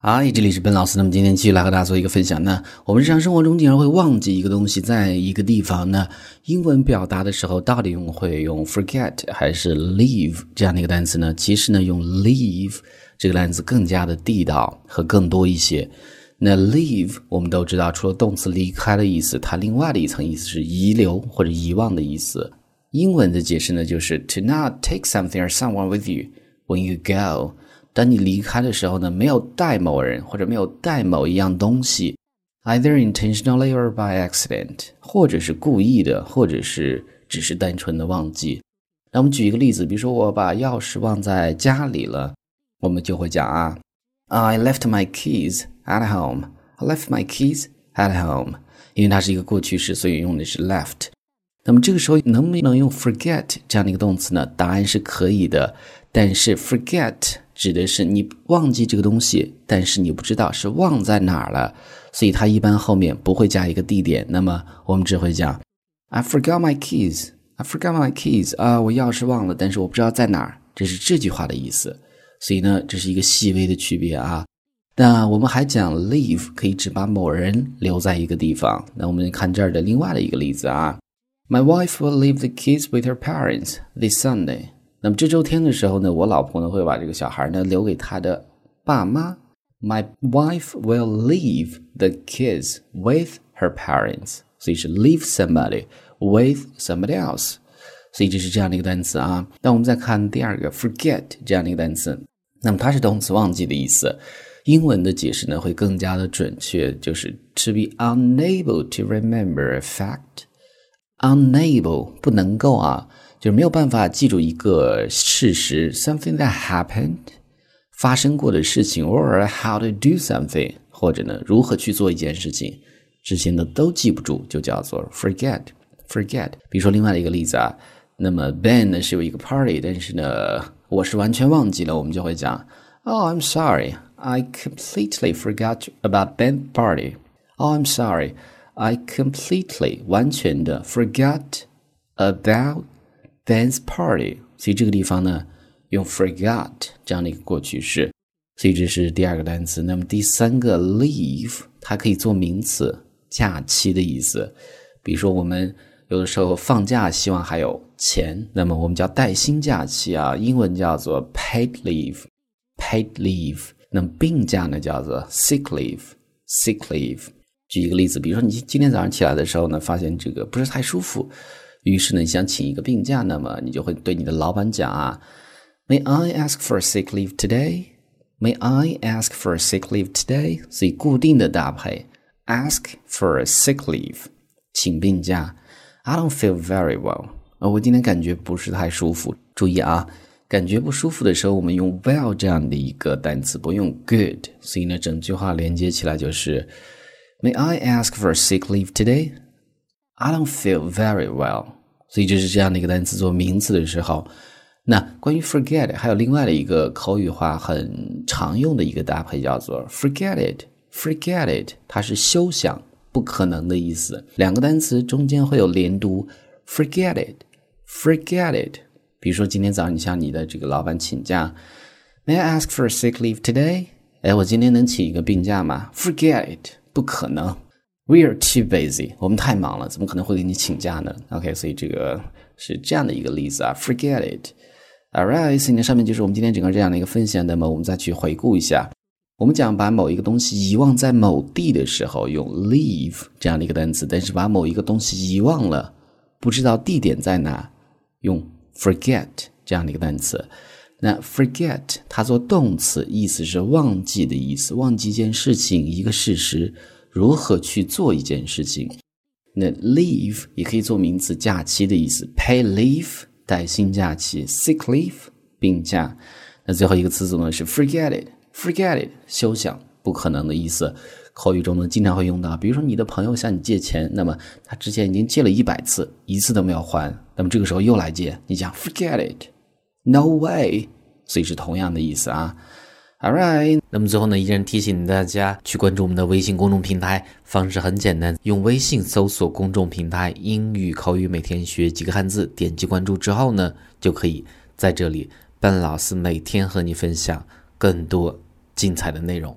嗨，这里是本老师。那么今天继续来和大家做一个分享那。我们日常生活中经常会忘记一个东西，在一个地方呢，英文表达的时候到底用会用 forget 还是 leave 这样的一个单词呢？其实呢，用 leave 这个单词更加的地道和更多一些。那 leave 我们都知道，除了动词离开的意思，它另外的一层意思是遗留或者遗忘的意思。英文的解释呢，就是 to not take something or someone with you when you go。当你离开的时候呢，没有带某人或者没有带某一样东西，either intentionally or by accident，或者是故意的，或者是只是单纯的忘记。那我们举一个例子，比如说我把钥匙忘在家里了，我们就会讲啊，I left my keys at home. I left my keys at home. 因为它是一个过去式，所以用的是 left。那么这个时候能不能用 forget 这样的一个动词呢？答案是可以的，但是 forget。指的是你忘记这个东西，但是你不知道是忘在哪儿了，所以它一般后面不会加一个地点。那么我们只会讲，I forgot my keys. I forgot my keys. 啊，我钥匙忘了，但是我不知道在哪儿。这是这句话的意思。所以呢，这是一个细微的区别啊。那我们还讲 leave 可以指把某人留在一个地方。那我们看这儿的另外的一个例子啊，My wife will leave the kids with her parents this Sunday. 那么这周天的时候呢，我老婆呢会把这个小孩呢留给她的爸妈。My wife will leave the kids with her parents，所以是 leave somebody with somebody else，所以这是这样的一个单词啊。那我们再看第二个 forget 这样的一个单词，那么它是动词忘记的意思。英文的解释呢会更加的准确，就是 to be unable to remember a fact，unable 不能够啊。就是没有办法记住一个事实，something that happened，发生过的事情，or how to do something，或者呢如何去做一件事情，这些呢都记不住，就叫做 forget。forget。比如说另外的一个例子啊，那么 Ben 呢是有一个 party，但是呢我是完全忘记了，我们就会讲，Oh I'm sorry, I completely forgot about Ben party. Oh I'm sorry, I completely 完全的 forgot about Dance party，所以这个地方呢，用 forgot 这样的一个过去式，所以这是第二个单词。那么第三个 leave，它可以做名词，假期的意思。比如说我们有的时候放假，希望还有钱，那么我们叫带薪假期啊，英文叫做 paid leave，paid leave。那么病假呢，叫做 sick leave，sick leave。举一个例子，比如说你今天早上起来的时候呢，发现这个不是太舒服。于是呢，你想请一个病假，那么你就会对你的老板讲啊，May I ask for a sick leave today? May I ask for a sick leave today? 所以固定的搭配，ask for a sick leave，请病假。I don't feel very well，啊，我今天感觉不是太舒服。注意啊，感觉不舒服的时候，我们用 well 这样的一个单词，不用 good。所以呢，整句话连接起来就是，May I ask for a sick leave today? I don't feel very well。所以就是这样的一个单词做名词的时候，那关于 forget 还有另外的一个口语化很常用的一个搭配叫做 forget it。forget it 它是休想、不可能的意思。两个单词中间会有连读，forget it，forget it。比如说今天早上你向你的这个老板请假，May I ask for a sick leave today？哎，我今天能请一个病假吗？Forget it，不可能。We are too busy，我们太忙了，怎么可能会给你请假呢？OK，所以这个是这样的一个例子啊。Forget it。Alright，所以呢，上面就是我们今天整个这样的一个分享。那么我们再去回顾一下，我们讲把某一个东西遗忘在某地的时候，用 leave 这样的一个单词；但是把某一个东西遗忘了，不知道地点在哪，用 forget 这样的一个单词。那 forget 它做动词，意思是忘记的意思，忘记一件事情，一个事实。如何去做一件事情？那 leave 也可以做名词，假期的意思。pay leave 带薪假期，sick leave 病假。那最后一个词组呢是 forget it，forget it 休想，不可能的意思。口语中呢经常会用到，比如说你的朋友向你借钱，那么他之前已经借了一百次，一次都没有还，那么这个时候又来借，你讲 forget it，no way，所以是同样的意思啊。All right，那么最后呢，依然提醒大家去关注我们的微信公众平台，方式很简单，用微信搜索公众平台“英语口语每天学几个汉字”，点击关注之后呢，就可以在这里，笨老师每天和你分享更多精彩的内容。